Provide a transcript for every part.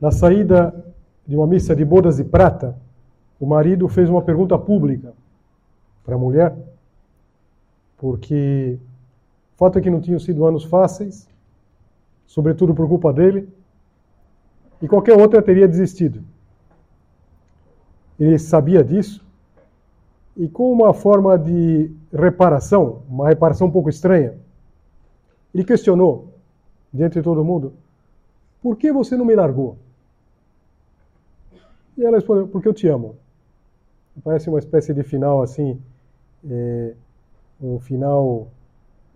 Na saída de uma missa de bodas de prata, o marido fez uma pergunta pública para a mulher, porque o fato é que não tinham sido anos fáceis, sobretudo por culpa dele, e qualquer outra teria desistido. Ele sabia disso, e com uma forma de reparação, uma reparação um pouco estranha, ele questionou, diante de todo mundo, por que você não me largou? E ela respondeu, porque eu te amo. Parece uma espécie de final assim, é, um final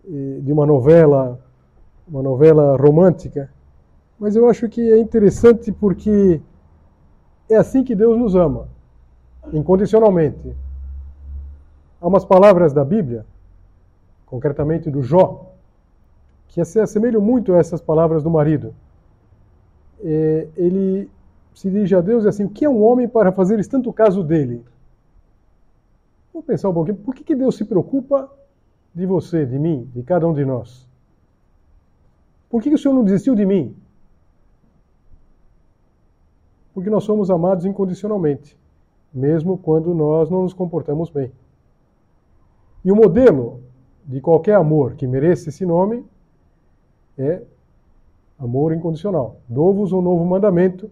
é, de uma novela, uma novela romântica. Mas eu acho que é interessante porque é assim que Deus nos ama, incondicionalmente. Há umas palavras da Bíblia, concretamente do Jó, que se assemelham muito a essas palavras do marido. É, ele se dirige a Deus e assim: o que é um homem para fazeres tanto caso dele? Vamos pensar um pouquinho. Por que, que Deus se preocupa de você, de mim, de cada um de nós? Por que, que o Senhor não desistiu de mim? Porque nós somos amados incondicionalmente, mesmo quando nós não nos comportamos bem. E o modelo de qualquer amor que mereça esse nome é amor incondicional. Dou-vos um novo mandamento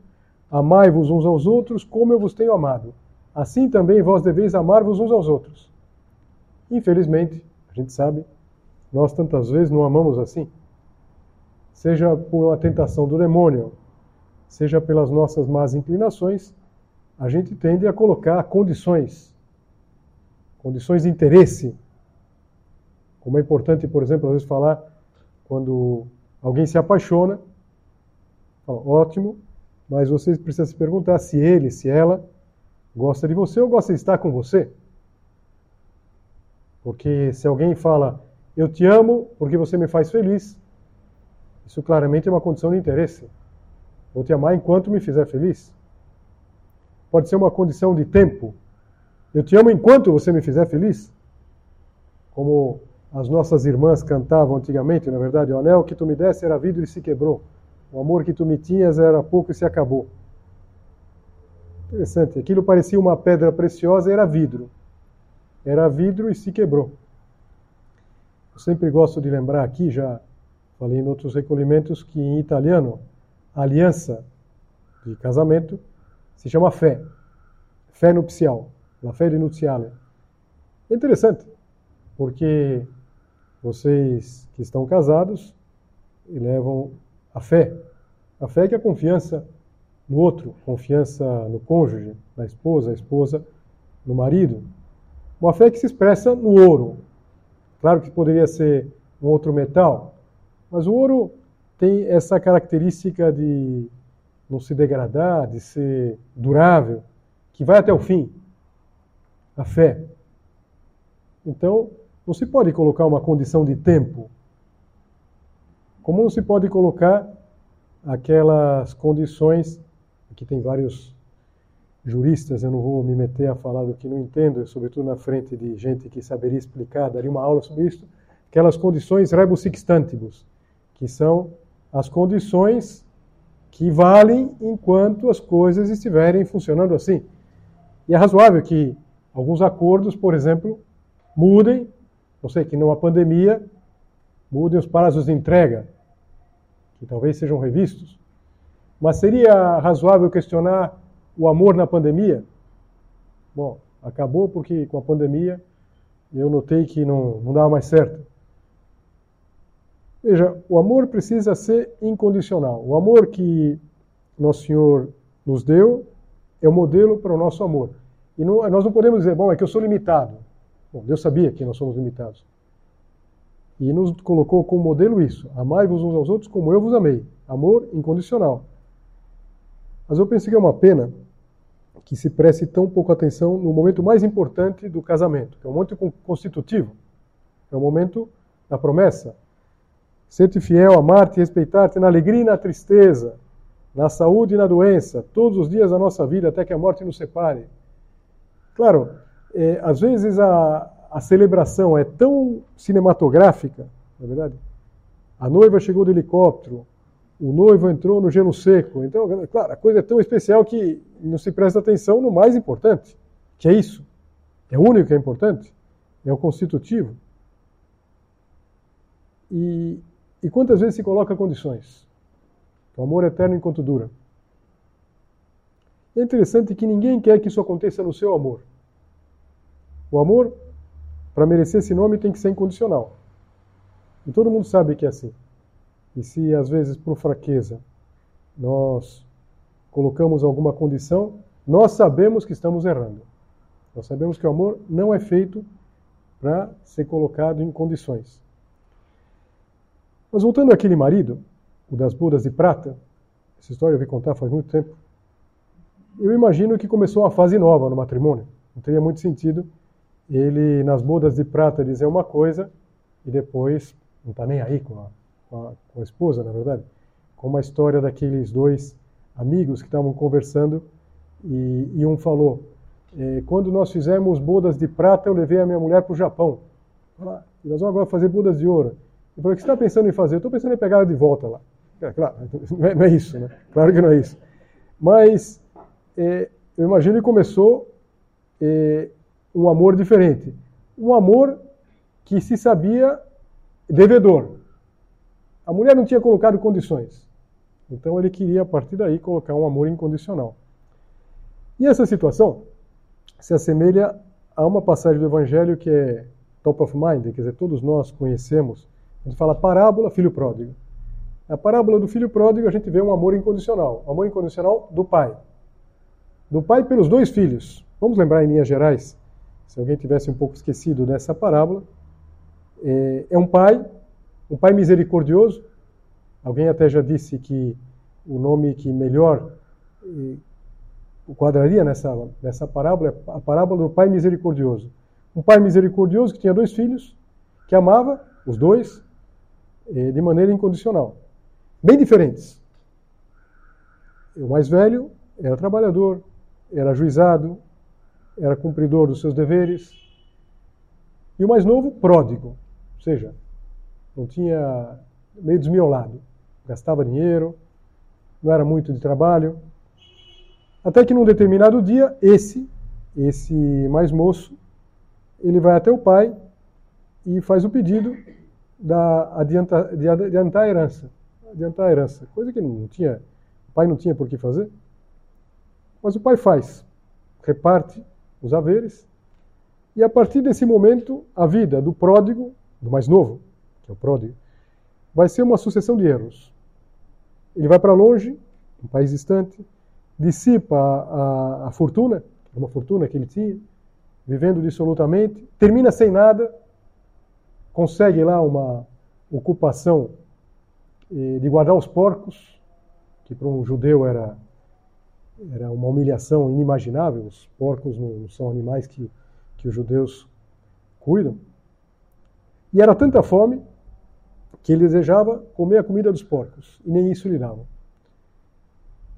Amai-vos uns aos outros como eu vos tenho amado. Assim também vós deveis amar-vos uns aos outros. Infelizmente, a gente sabe, nós tantas vezes não amamos assim. Seja por uma tentação do demônio, seja pelas nossas más inclinações, a gente tende a colocar condições, condições de interesse. Como é importante, por exemplo, às vezes falar quando alguém se apaixona, fala, ótimo, mas você precisa se perguntar se ele, se ela gosta de você ou gosta de estar com você. Porque se alguém fala, eu te amo porque você me faz feliz, isso claramente é uma condição de interesse. Vou te amar enquanto me fizer feliz. Pode ser uma condição de tempo. Eu te amo enquanto você me fizer feliz. Como as nossas irmãs cantavam antigamente, na verdade, o anel que tu me desse era vidro e se quebrou. O amor que tu me tinhas era pouco e se acabou. Interessante. Aquilo parecia uma pedra preciosa, era vidro. Era vidro e se quebrou. Eu sempre gosto de lembrar aqui, já falei em outros recolhimentos, que em italiano, aliança de casamento se chama fé. Fé nupcial. La fé de nuziale. É interessante, porque vocês que estão casados levam a fé. A fé é que é a confiança no outro, confiança no cônjuge, na esposa, a esposa no marido. Uma fé que se expressa no ouro. Claro que poderia ser um outro metal, mas o ouro tem essa característica de não se degradar, de ser durável, que vai até o fim. A fé. Então, não se pode colocar uma condição de tempo como não se pode colocar aquelas condições, aqui tem vários juristas, eu não vou me meter a falar do que não entendo, sobretudo na frente de gente que saberia explicar, daria uma aula sobre isso, aquelas condições rebus sixtantibus, que são as condições que valem enquanto as coisas estiverem funcionando assim. E é razoável que alguns acordos, por exemplo, mudem, não sei, que numa pandemia mudem os prazos de entrega, que talvez sejam revistos. Mas seria razoável questionar o amor na pandemia? Bom, acabou porque com a pandemia eu notei que não, não dava mais certo. Veja, o amor precisa ser incondicional. O amor que Nosso Senhor nos deu é o modelo para o nosso amor. E não, nós não podemos dizer, bom, é que eu sou limitado. Bom, Deus sabia que nós somos limitados. E nos colocou como modelo isso: amai-vos uns aos outros como eu vos amei. Amor incondicional. Mas eu pensei que é uma pena que se preste tão pouco atenção no momento mais importante do casamento, que é o momento constitutivo, é o momento da promessa. Ser-te fiel, amar-te respeitar-te na alegria e na tristeza, na saúde e na doença, todos os dias da nossa vida, até que a morte nos separe. Claro, é, às vezes a, a celebração é tão cinematográfica, na é verdade. A noiva chegou de helicóptero, o noivo entrou no gelo seco. Então, claro, a coisa é tão especial que não se presta atenção no mais importante, que é isso. É o único que é importante, é o constitutivo. E, e quantas vezes se coloca condições? O amor eterno enquanto dura. É interessante que ninguém quer que isso aconteça no seu amor. O amor, para merecer esse nome, tem que ser incondicional. E todo mundo sabe que é assim. E se às vezes por fraqueza nós colocamos alguma condição, nós sabemos que estamos errando. Nós sabemos que o amor não é feito para ser colocado em condições. Mas voltando àquele marido, o das bodas de prata, essa história eu vi contar faz muito tempo, eu imagino que começou uma fase nova no matrimônio. Não teria muito sentido ele, nas bodas de prata, dizer uma coisa e depois não está nem aí com a, com, a, com a esposa, na verdade. Como a história daqueles dois amigos que estavam conversando e, e um falou: eh, Quando nós fizemos bodas de prata, eu levei a minha mulher para o Japão. Ah, nós vamos agora fazer bodas de ouro. Eu falei: O que você está pensando em fazer? Eu estou pensando em pegar ela de volta lá. É, claro, não é, não é, isso, né? Claro que não é isso. Mas é, eu imagino que começou é, um amor diferente. Um amor que se sabia devedor. A mulher não tinha colocado condições. Então ele queria, a partir daí, colocar um amor incondicional. E essa situação se assemelha a uma passagem do Evangelho que é top of mind, quer dizer, todos nós conhecemos. A gente fala parábola, filho pródigo. Na parábola do filho pródigo, a gente vê um amor incondicional. Um amor incondicional do pai. Do pai pelos dois filhos. Vamos lembrar em linhas gerais, se alguém tivesse um pouco esquecido dessa parábola. É, é um pai, um pai misericordioso. Alguém até já disse que o nome que melhor eh, quadraria nessa, nessa parábola é a parábola do pai misericordioso. Um pai misericordioso que tinha dois filhos, que amava os dois eh, de maneira incondicional bem diferentes. O mais velho era trabalhador, era juizado, era cumpridor dos seus deveres. E o mais novo, pródigo, ou seja, não tinha meio desmiolado, gastava dinheiro, não era muito de trabalho. Até que num determinado dia, esse, esse mais moço, ele vai até o pai e faz o pedido da adianta, de adiantar a herança adiantar a herança, coisa que não tinha, o pai não tinha por que fazer. Mas o pai faz, reparte os haveres, e a partir desse momento, a vida do pródigo, do mais novo, que é o pródigo, vai ser uma sucessão de erros. Ele vai para longe, um país distante, dissipa a, a, a fortuna, uma fortuna que ele tinha, vivendo dissolutamente, termina sem nada, consegue lá uma ocupação de guardar os porcos, que para um judeu era, era uma humilhação inimaginável. Os porcos não são animais que, que os judeus cuidam. E era tanta fome que ele desejava comer a comida dos porcos, e nem isso lhe dava.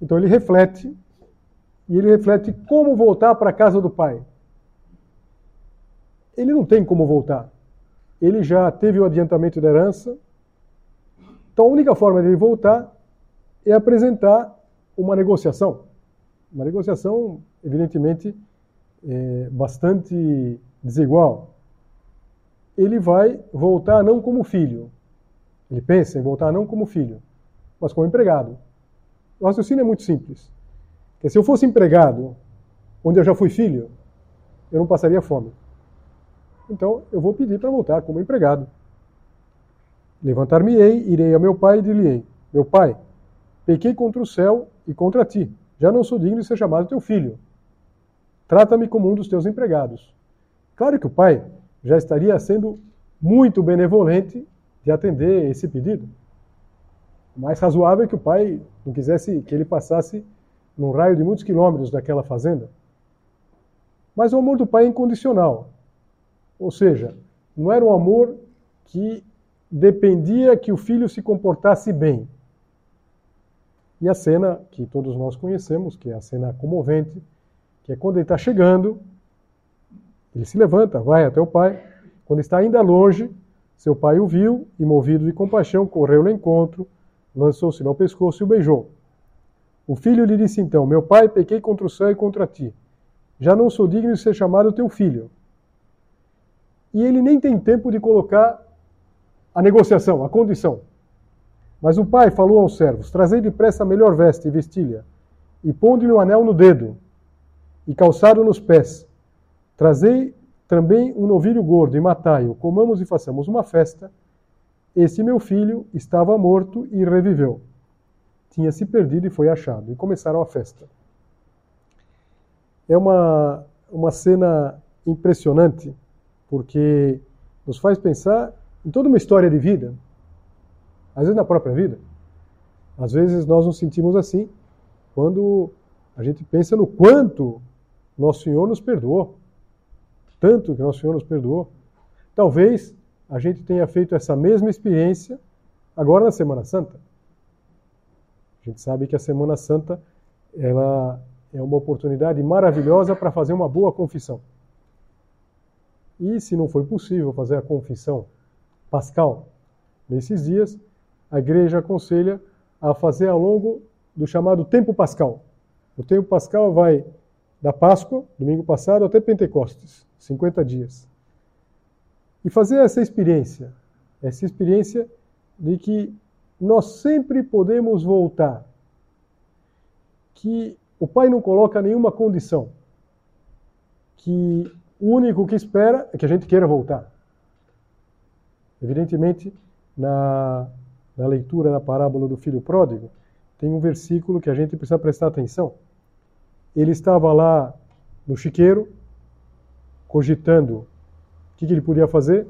Então ele reflete, e ele reflete como voltar para a casa do pai. Ele não tem como voltar. Ele já teve o adiantamento da herança, então a única forma de ele voltar é apresentar uma negociação. Uma negociação, evidentemente, é, bastante desigual. Ele vai voltar não como filho. Ele pensa em voltar não como filho, mas como empregado. O raciocínio é muito simples. Porque se eu fosse empregado, onde eu já fui filho, eu não passaria fome. Então eu vou pedir para voltar como empregado. Levantar-me-ei, irei a meu pai e dir-lhe-ei: Meu pai, pequei contra o céu e contra ti. Já não sou digno de ser chamado teu filho. trata-me como um dos teus empregados. Claro que o pai já estaria sendo muito benevolente de atender esse pedido. Mais razoável é que o pai não quisesse que ele passasse num raio de muitos quilômetros daquela fazenda. Mas o amor do pai é incondicional. Ou seja, não era um amor que dependia que o filho se comportasse bem. E a cena que todos nós conhecemos, que é a cena comovente, que é quando ele está chegando, ele se levanta, vai até o pai. Quando está ainda longe, seu pai o viu e, movido de compaixão, correu ao encontro, lançou-se no pescoço e o beijou. O filho lhe disse então: Meu pai, pequei contra o céu e contra ti. Já não sou digno de ser chamado teu filho. E ele nem tem tempo de colocar a negociação, a condição. Mas o pai falou aos servos: Trazei depressa a melhor veste e vestilha, e ponde-lhe o um anel no dedo, e calçado nos pés. Trazei também um novilho gordo e matai-o, comamos e façamos uma festa. Este meu filho estava morto e reviveu. Tinha se perdido e foi achado. E começaram a festa. É uma, uma cena impressionante, porque nos faz pensar em toda uma história de vida, às vezes na própria vida. Às vezes nós nos sentimos assim quando a gente pensa no quanto nosso Senhor nos perdoou. Tanto que nosso Senhor nos perdoou. Talvez a gente tenha feito essa mesma experiência agora na Semana Santa. A gente sabe que a Semana Santa ela é uma oportunidade maravilhosa para fazer uma boa confissão. E se não foi possível fazer a confissão pascal nesses dias, a igreja aconselha a fazer ao longo do chamado tempo pascal. O tempo pascal vai da Páscoa, domingo passado, até Pentecostes, 50 dias. E fazer essa experiência, essa experiência de que nós sempre podemos voltar, que o Pai não coloca nenhuma condição, que o único que espera é que a gente queira voltar. Evidentemente, na, na leitura da parábola do filho pródigo, tem um versículo que a gente precisa prestar atenção. Ele estava lá no chiqueiro, cogitando o que, que ele podia fazer,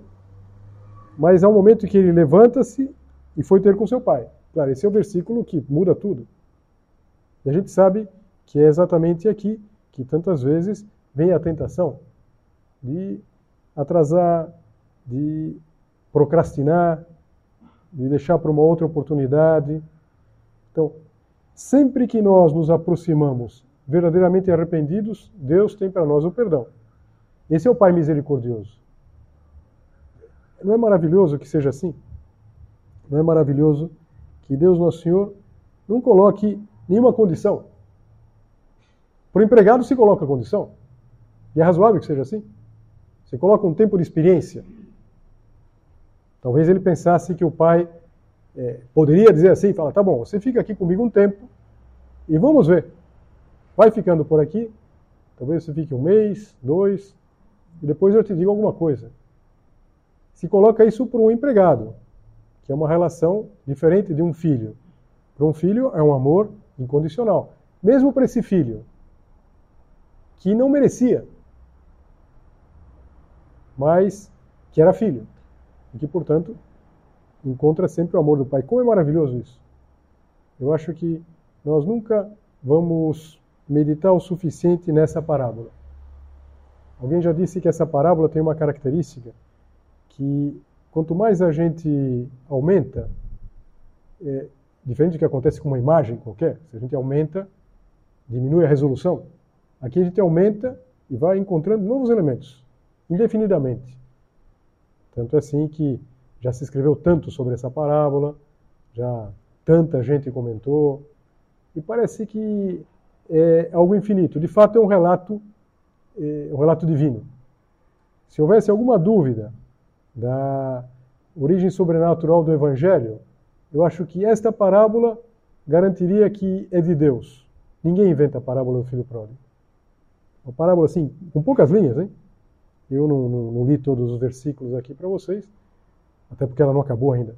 mas há um momento que ele levanta-se e foi ter com seu pai. Claro, esse é o versículo que muda tudo. E a gente sabe que é exatamente aqui que tantas vezes vem a tentação de atrasar, de procrastinar, de deixar para uma outra oportunidade. Então, sempre que nós nos aproximamos verdadeiramente arrependidos, Deus tem para nós o perdão. Esse é o Pai misericordioso. Não é maravilhoso que seja assim? Não é maravilhoso que Deus, nosso Senhor, não coloque nenhuma condição? Para o empregado se coloca condição. E é razoável que seja assim. Você coloca um tempo de experiência. Talvez ele pensasse que o pai é, poderia dizer assim, fala, tá bom, você fica aqui comigo um tempo e vamos ver. Vai ficando por aqui, talvez você fique um mês, dois, e depois eu te digo alguma coisa. Se coloca isso para um empregado, que é uma relação diferente de um filho. Para um filho é um amor incondicional. Mesmo para esse filho, que não merecia, mas que era filho e que, portanto, encontra sempre o amor do Pai. Como é maravilhoso isso! Eu acho que nós nunca vamos meditar o suficiente nessa parábola. Alguém já disse que essa parábola tem uma característica que quanto mais a gente aumenta, é, diferente do que acontece com uma imagem qualquer, se a gente aumenta, diminui a resolução. Aqui a gente aumenta e vai encontrando novos elementos, indefinidamente. Tanto é assim que já se escreveu tanto sobre essa parábola, já tanta gente comentou, e parece que é algo infinito. De fato, é um relato, é um relato divino. Se houvesse alguma dúvida da origem sobrenatural do Evangelho, eu acho que esta parábola garantiria que é de Deus. Ninguém inventa a parábola do filho pródigo. Uma parábola assim, com poucas linhas, hein? Eu não, não, não li todos os versículos aqui para vocês, até porque ela não acabou ainda.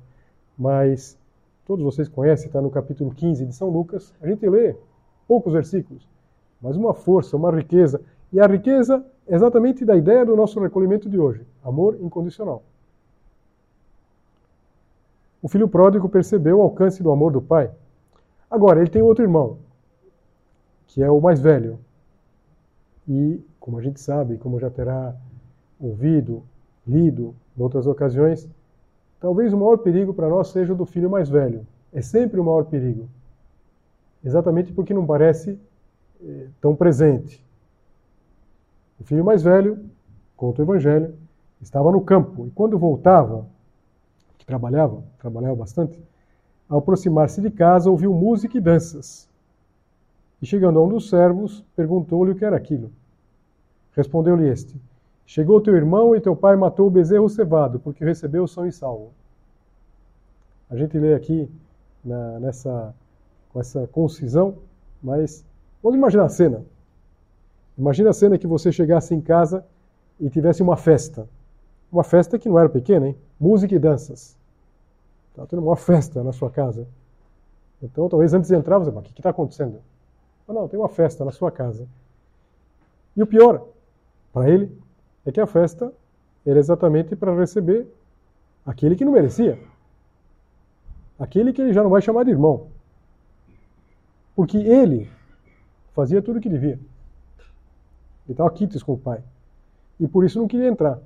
Mas todos vocês conhecem, está no capítulo 15 de São Lucas. A gente lê poucos versículos, mas uma força, uma riqueza. E a riqueza é exatamente da ideia do nosso recolhimento de hoje: amor incondicional. O filho pródigo percebeu o alcance do amor do pai. Agora, ele tem outro irmão, que é o mais velho. E, como a gente sabe, como já terá ouvido, lido em outras ocasiões, talvez o maior perigo para nós seja o do filho mais velho. É sempre o maior perigo. Exatamente porque não parece eh, tão presente. O filho mais velho, conta o Evangelho, estava no campo e quando voltava, que trabalhava, trabalhava bastante, ao aproximar-se de casa ouviu música e danças. E chegando a um dos servos, perguntou-lhe o que era aquilo. Respondeu-lhe este: Chegou teu irmão e teu pai matou o bezerro cevado, porque recebeu são e salvo. A gente lê aqui na, nessa, com essa concisão, mas vamos imaginar a cena. Imagina a cena que você chegasse em casa e tivesse uma festa. Uma festa que não era pequena, hein? Música e danças. Está tendo uma festa na sua casa. Então, talvez antes de entrar, você o que está acontecendo? Não, não, tem uma festa na sua casa. E o pior, para ele, é que a festa era exatamente para receber aquele que não merecia. Aquele que ele já não vai chamar de irmão. Porque ele fazia tudo o que devia. Ele estava quites com o pai. E por isso não queria entrar.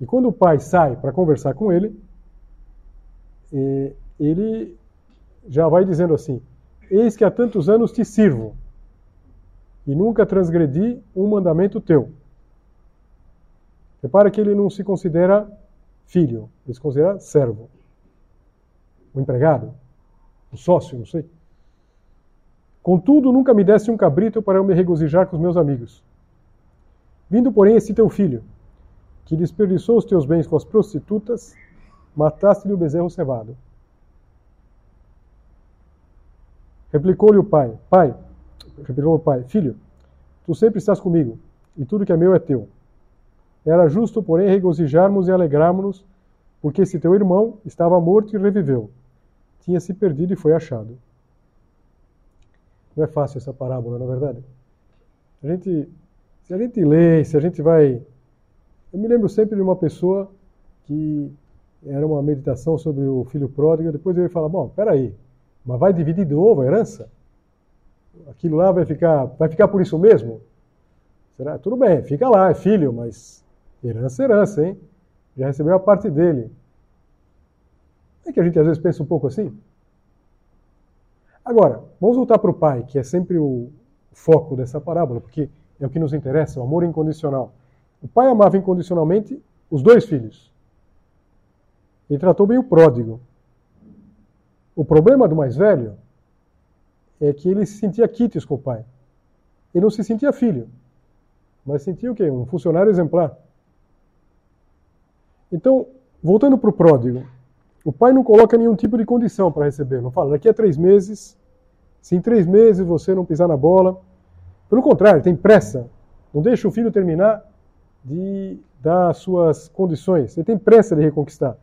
E quando o pai sai para conversar com ele, ele já vai dizendo assim: Eis que há tantos anos te sirvo, e nunca transgredi um mandamento teu. Repara que ele não se considera filho, ele se considera servo. O empregado, o sócio, não sei. Contudo, nunca me desse um cabrito para eu me regozijar com os meus amigos. Vindo, porém, esse teu filho, que desperdiçou os teus bens com as prostitutas, mataste-lhe o bezerro cevado. Replicou-lhe o pai: Pai, replicou o pai: Filho, tu sempre estás comigo, e tudo que é meu é teu. Era justo, porém, regozijarmos e alegrarmos-nos, porque esse teu irmão estava morto e reviveu. Tinha se perdido e foi achado. Não é fácil essa parábola, na é verdade. A gente, se a gente lê, se a gente vai. Eu me lembro sempre de uma pessoa que era uma meditação sobre o filho pródigo, depois eu ia falar, bom, peraí, mas vai dividir de novo a herança? Aquilo lá vai ficar, vai ficar por isso mesmo? Será? Tudo bem, fica lá, é filho, mas herança herança, hein? Já recebeu a parte dele. É que a gente às vezes pensa um pouco assim. Agora, vamos voltar para o pai, que é sempre o foco dessa parábola, porque é o que nos interessa, o amor incondicional. O pai amava incondicionalmente os dois filhos. Ele tratou bem o pródigo. O problema do mais velho é que ele se sentia quites com o pai. Ele não se sentia filho, mas sentia o quê? Um funcionário exemplar. Então, voltando para o pródigo, o pai não coloca nenhum tipo de condição para receber. Não fala, daqui a três meses, se em três meses você não pisar na bola. Pelo contrário, tem pressa. Não deixa o filho terminar de dar suas condições. Ele tem pressa de reconquistar.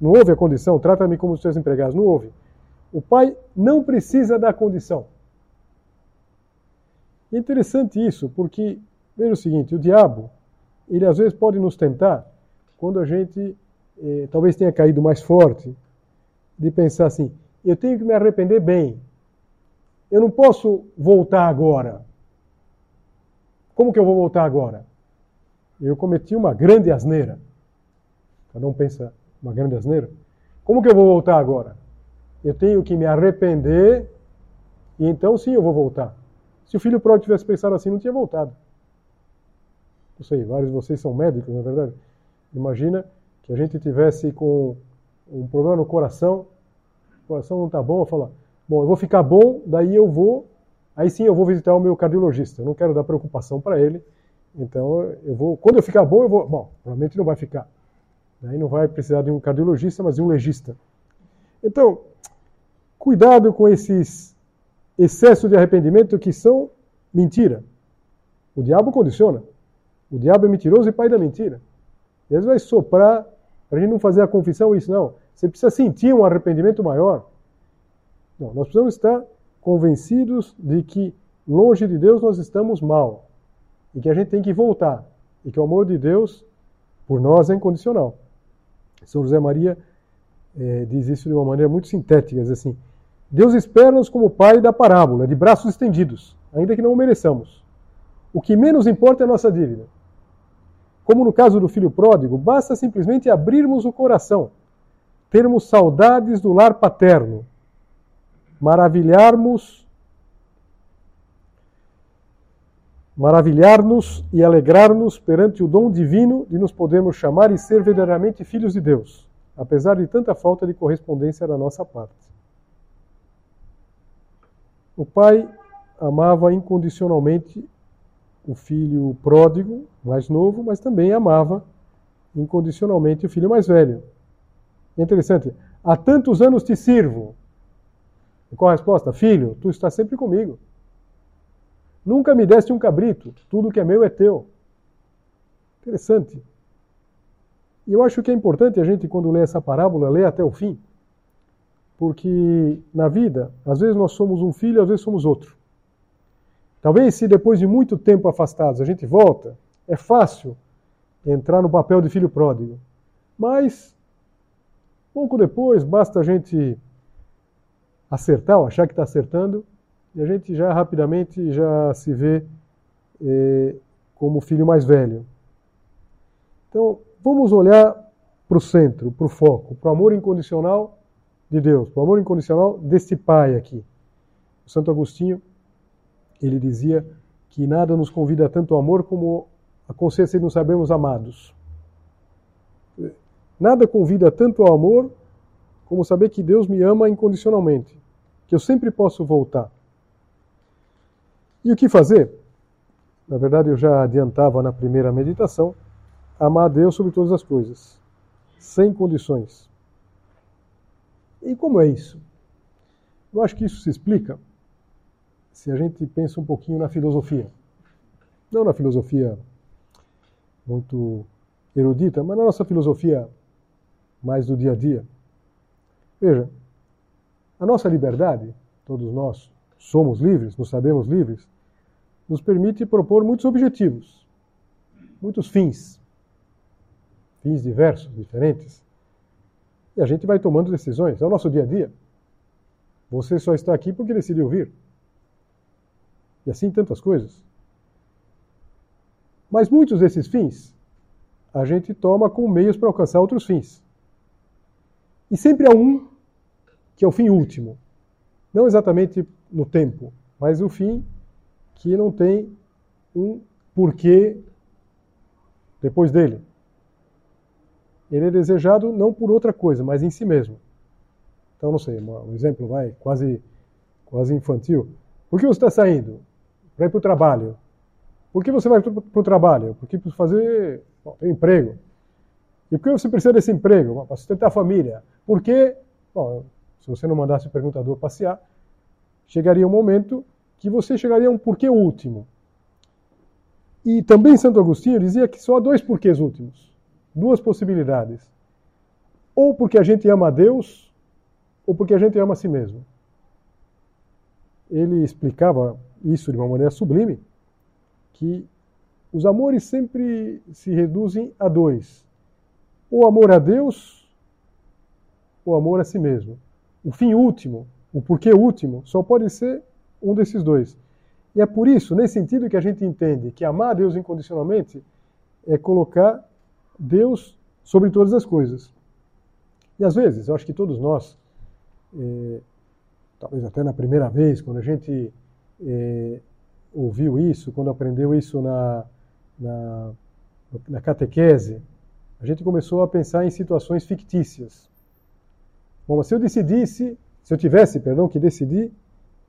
Não houve a condição, trata-me como os seus empregados. Não houve. O pai não precisa da condição. É interessante isso, porque, veja o seguinte, o diabo, ele às vezes pode nos tentar quando a gente eh, talvez tenha caído mais forte, de pensar assim: eu tenho que me arrepender bem. Eu não posso voltar agora. Como que eu vou voltar agora? Eu cometi uma grande asneira. Cada um pensa uma grande asneira. Como que eu vou voltar agora? Eu tenho que me arrepender e então sim eu vou voltar. Se o filho pródigo tivesse pensado assim, não tinha voltado. Não sei, vários de vocês são médicos, na é verdade. Imagina que a gente tivesse com um problema no coração, o coração não está bom, eu falo, bom, eu vou ficar bom, daí eu vou, aí sim eu vou visitar o meu cardiologista. Eu não quero dar preocupação para ele, então eu vou, quando eu ficar bom, eu vou, bom, provavelmente não vai ficar. Daí não vai precisar de um cardiologista, mas de um legista. Então, cuidado com esses excessos de arrependimento que são mentira. O diabo condiciona. O diabo é mentiroso e pai da mentira. E às vezes vai soprar para a gente não fazer a confissão isso, não. Você precisa sentir um arrependimento maior. Não, nós precisamos estar convencidos de que longe de Deus nós estamos mal e que a gente tem que voltar e que o amor de Deus por nós é incondicional. São José Maria é, diz isso de uma maneira muito sintética, diz assim: Deus espera-nos como pai da parábola, de braços estendidos, ainda que não o mereçamos. O que menos importa é a nossa dívida. Como no caso do filho pródigo, basta simplesmente abrirmos o coração, termos saudades do lar paterno, maravilharmos maravilhar-nos e alegrar-nos perante o dom divino de nos podermos chamar e ser verdadeiramente filhos de Deus, apesar de tanta falta de correspondência da nossa parte. O pai amava incondicionalmente o filho pródigo, mais novo, mas também amava incondicionalmente o filho mais velho. Interessante. Há tantos anos te sirvo. E qual a resposta? Filho, tu estás sempre comigo. Nunca me deste um cabrito. Tudo que é meu é teu. Interessante. E eu acho que é importante a gente, quando lê essa parábola, ler até o fim. Porque na vida, às vezes nós somos um filho, às vezes somos outro. Talvez se depois de muito tempo afastados a gente volta, é fácil entrar no papel de filho pródigo. Mas, pouco depois, basta a gente acertar, ou achar que está acertando, e a gente já rapidamente já se vê eh, como filho mais velho. Então, vamos olhar para o centro, para o foco, para o amor incondicional de Deus, o amor incondicional deste Pai aqui. O Santo Agostinho ele dizia que nada nos convida tanto amor como a consciência de nos sabermos amados. Nada convida tanto ao amor como saber que Deus me ama incondicionalmente, que eu sempre posso voltar. E o que fazer? Na verdade, eu já adiantava na primeira meditação, amar a Deus sobre todas as coisas, sem condições. E como é isso? Eu acho que isso se explica se a gente pensa um pouquinho na filosofia. Não na filosofia muito erudita, mas na nossa filosofia mais do dia a dia. Veja, a nossa liberdade, todos nós somos livres, nos sabemos livres, nos permite propor muitos objetivos, muitos fins, fins diversos, diferentes. E a gente vai tomando decisões. É o nosso dia a dia. Você só está aqui porque decidiu vir. E assim tantas coisas. Mas muitos desses fins a gente toma como meios para alcançar outros fins. E sempre há um que é o fim último. Não exatamente no tempo, mas o fim que não tem um porquê depois dele. Ele é desejado não por outra coisa, mas em si mesmo. Então, não sei, um exemplo vai quase, quase infantil. Por que você está saindo? para ir para o trabalho. Por que você vai para o trabalho? Porque para fazer bom, tem emprego. E por que você precisa desse emprego? Para sustentar a família. Porque, bom, se você não mandasse o perguntador passear, chegaria um momento que você chegaria a um porquê último. E também Santo Agostinho dizia que só há dois porquês últimos, duas possibilidades. Ou porque a gente ama a Deus, ou porque a gente ama a si mesmo. Ele explicava isso de uma maneira sublime, que os amores sempre se reduzem a dois: o amor a Deus, o amor a si mesmo. O fim último, o porquê último, só pode ser um desses dois. E é por isso, nesse sentido, que a gente entende que amar a Deus incondicionalmente é colocar Deus sobre todas as coisas. E às vezes, eu acho que todos nós, eh, talvez até na primeira vez, quando a gente é, ouviu isso, quando aprendeu isso na, na, na catequese, a gente começou a pensar em situações fictícias. Bom, mas se eu decidisse, se eu tivesse, perdão, que decidir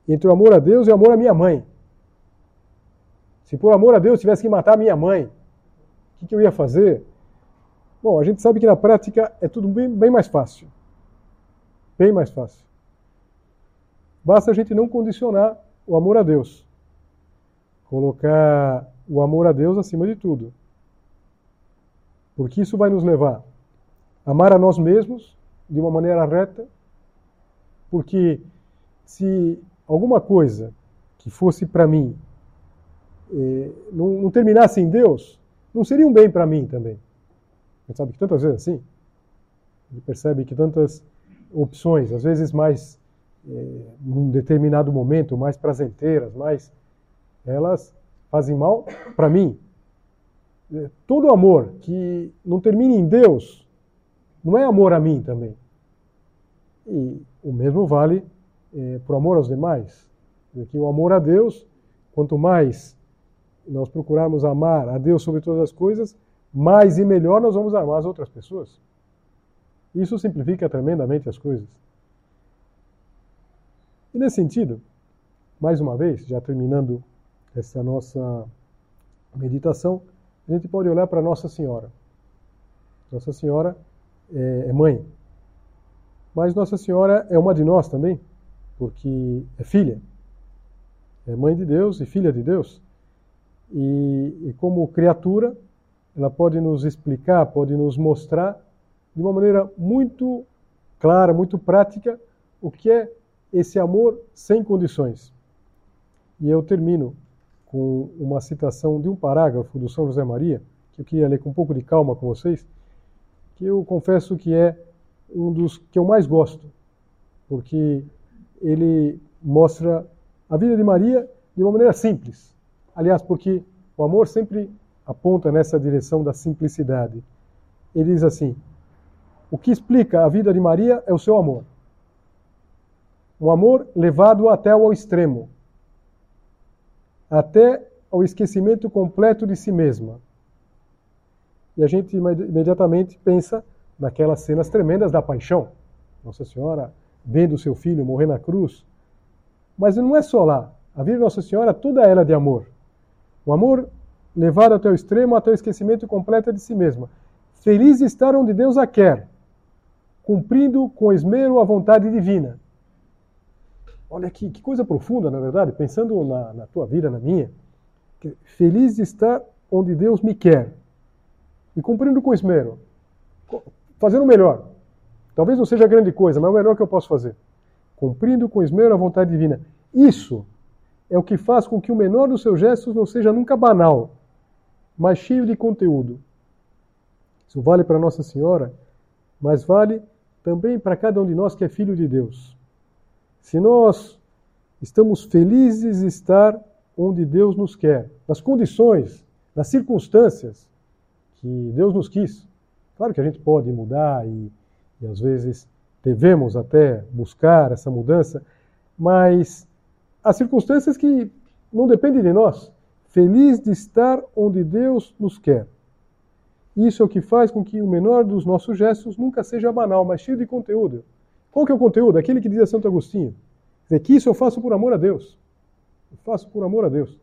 entre o amor a Deus e o amor à minha mãe, se por amor a Deus tivesse que matar minha mãe, o que, que eu ia fazer? Bom, a gente sabe que na prática é tudo bem, bem mais fácil. Bem mais fácil. Basta a gente não condicionar o amor a Deus. Colocar o amor a Deus acima de tudo. Porque isso vai nos levar a amar a nós mesmos de uma maneira reta, porque se alguma coisa que fosse para mim, eh, não, não, terminasse em Deus, não seria um bem para mim também. A gente sabe que tantas vezes assim, ele percebe que tantas opções, às vezes mais eh, num determinado momento, mais prazenteiras, mais elas fazem mal para mim. Eh, todo amor que não termine em Deus não é amor a mim também. E o mesmo vale é, por amor aos demais. Que o amor a Deus, quanto mais nós procurarmos amar a Deus sobre todas as coisas, mais e melhor nós vamos amar as outras pessoas. Isso simplifica tremendamente as coisas. E nesse sentido, mais uma vez, já terminando essa nossa meditação, a gente pode olhar para Nossa Senhora. Nossa Senhora é, é mãe. Mas Nossa Senhora é uma de nós também, porque é filha. É mãe de Deus e filha de Deus. E, e como criatura, ela pode nos explicar, pode nos mostrar de uma maneira muito clara, muito prática, o que é esse amor sem condições. E eu termino com uma citação de um parágrafo do São José Maria, que eu queria ler com um pouco de calma com vocês, que eu confesso que é um dos que eu mais gosto, porque ele mostra a vida de Maria de uma maneira simples. Aliás, porque o amor sempre aponta nessa direção da simplicidade. Ele diz assim: o que explica a vida de Maria é o seu amor. Um amor levado até ao extremo, até ao esquecimento completo de si mesma. E a gente imediatamente pensa naquelas cenas tremendas da paixão. Nossa Senhora vendo seu filho morrer na cruz. Mas não é só lá. A vida de Nossa Senhora, toda ela é de amor. O amor levado até o extremo, até o esquecimento completo de si mesma. Feliz estar onde Deus a quer, cumprindo com esmero a vontade divina. Olha que, que coisa profunda, na verdade, pensando na, na tua vida, na minha. Feliz estar onde Deus me quer e cumprindo com esmero, fazendo o melhor. Talvez não seja grande coisa, mas é o melhor que eu posso fazer. Cumprindo com esmero a vontade divina. Isso é o que faz com que o menor dos seus gestos não seja nunca banal, mas cheio de conteúdo. Isso vale para Nossa Senhora, mas vale também para cada um de nós que é filho de Deus. Se nós estamos felizes de estar onde Deus nos quer, nas condições, nas circunstâncias que Deus nos quis. Claro que a gente pode mudar e, e às vezes devemos até buscar essa mudança, mas há circunstâncias que não dependem de nós. Feliz de estar onde Deus nos quer. Isso é o que faz com que o menor dos nossos gestos nunca seja banal, mas cheio de conteúdo. Qual que é o conteúdo? Aquele que dizia Santo Agostinho. Dizer que isso eu faço por amor a Deus. Eu faço por amor a Deus.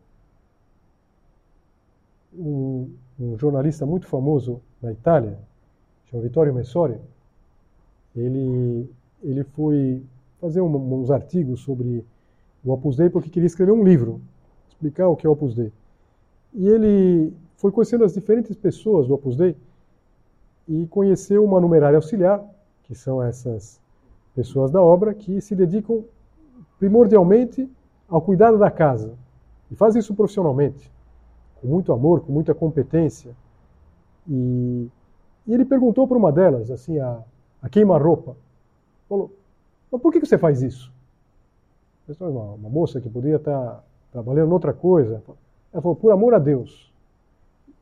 Um, um jornalista muito famoso na Itália, chama Vittorio Messori, ele, ele foi fazer um, uns artigos sobre o Opus Dei porque queria escrever um livro, explicar o que é o Opus Dei. E ele foi conhecendo as diferentes pessoas do Opus Dei e conheceu uma numerária auxiliar, que são essas pessoas da obra que se dedicam primordialmente ao cuidado da casa. E fazem isso profissionalmente, com muito amor, com muita competência. E, e ele perguntou para uma delas, assim, a, a queima-roupa, falou, mas por que você faz isso? Uma, uma moça que poderia estar trabalhando outra coisa. Ela falou, por amor a Deus.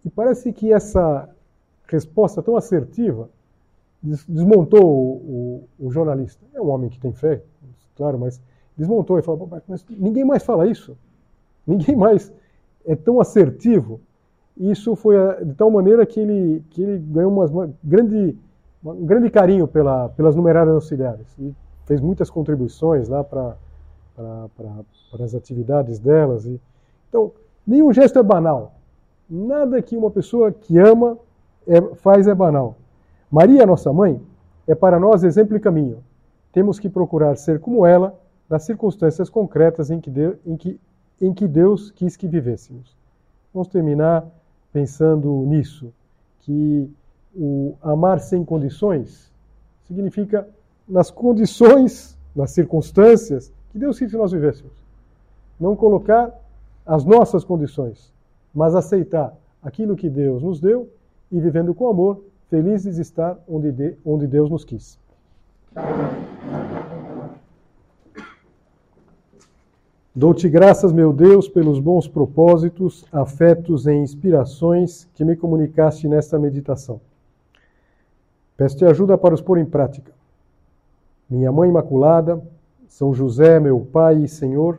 E parece que essa resposta tão assertiva desmontou o, o, o, jornalista. É um homem que tem fé, claro, mas desmontou e falou: mas ninguém mais fala isso. Ninguém mais é tão assertivo. Isso foi de tal maneira que ele, que ele ganhou uma, uma grande, um grande carinho pela, pelas numerárias auxiliares. E fez muitas contribuições lá para as atividades delas. E, então, nenhum gesto é banal. Nada que uma pessoa que ama é, faz é banal. Maria, nossa mãe, é para nós exemplo e caminho. Temos que procurar ser como ela nas circunstâncias concretas em que, Deus, em que, em que Deus quis que vivêssemos. Vamos terminar pensando nisso, que o amar sem condições significa nas condições, nas circunstâncias que Deus quis que nós vivêssemos. não colocar as nossas condições, mas aceitar aquilo que Deus nos deu e vivendo com amor, felizes de estar onde, de, onde Deus nos quis. Dou-te graças, meu Deus, pelos bons propósitos, afetos e inspirações que me comunicaste nesta meditação. Peço-te ajuda para os pôr em prática. Minha Mãe Imaculada, São José, meu Pai e Senhor,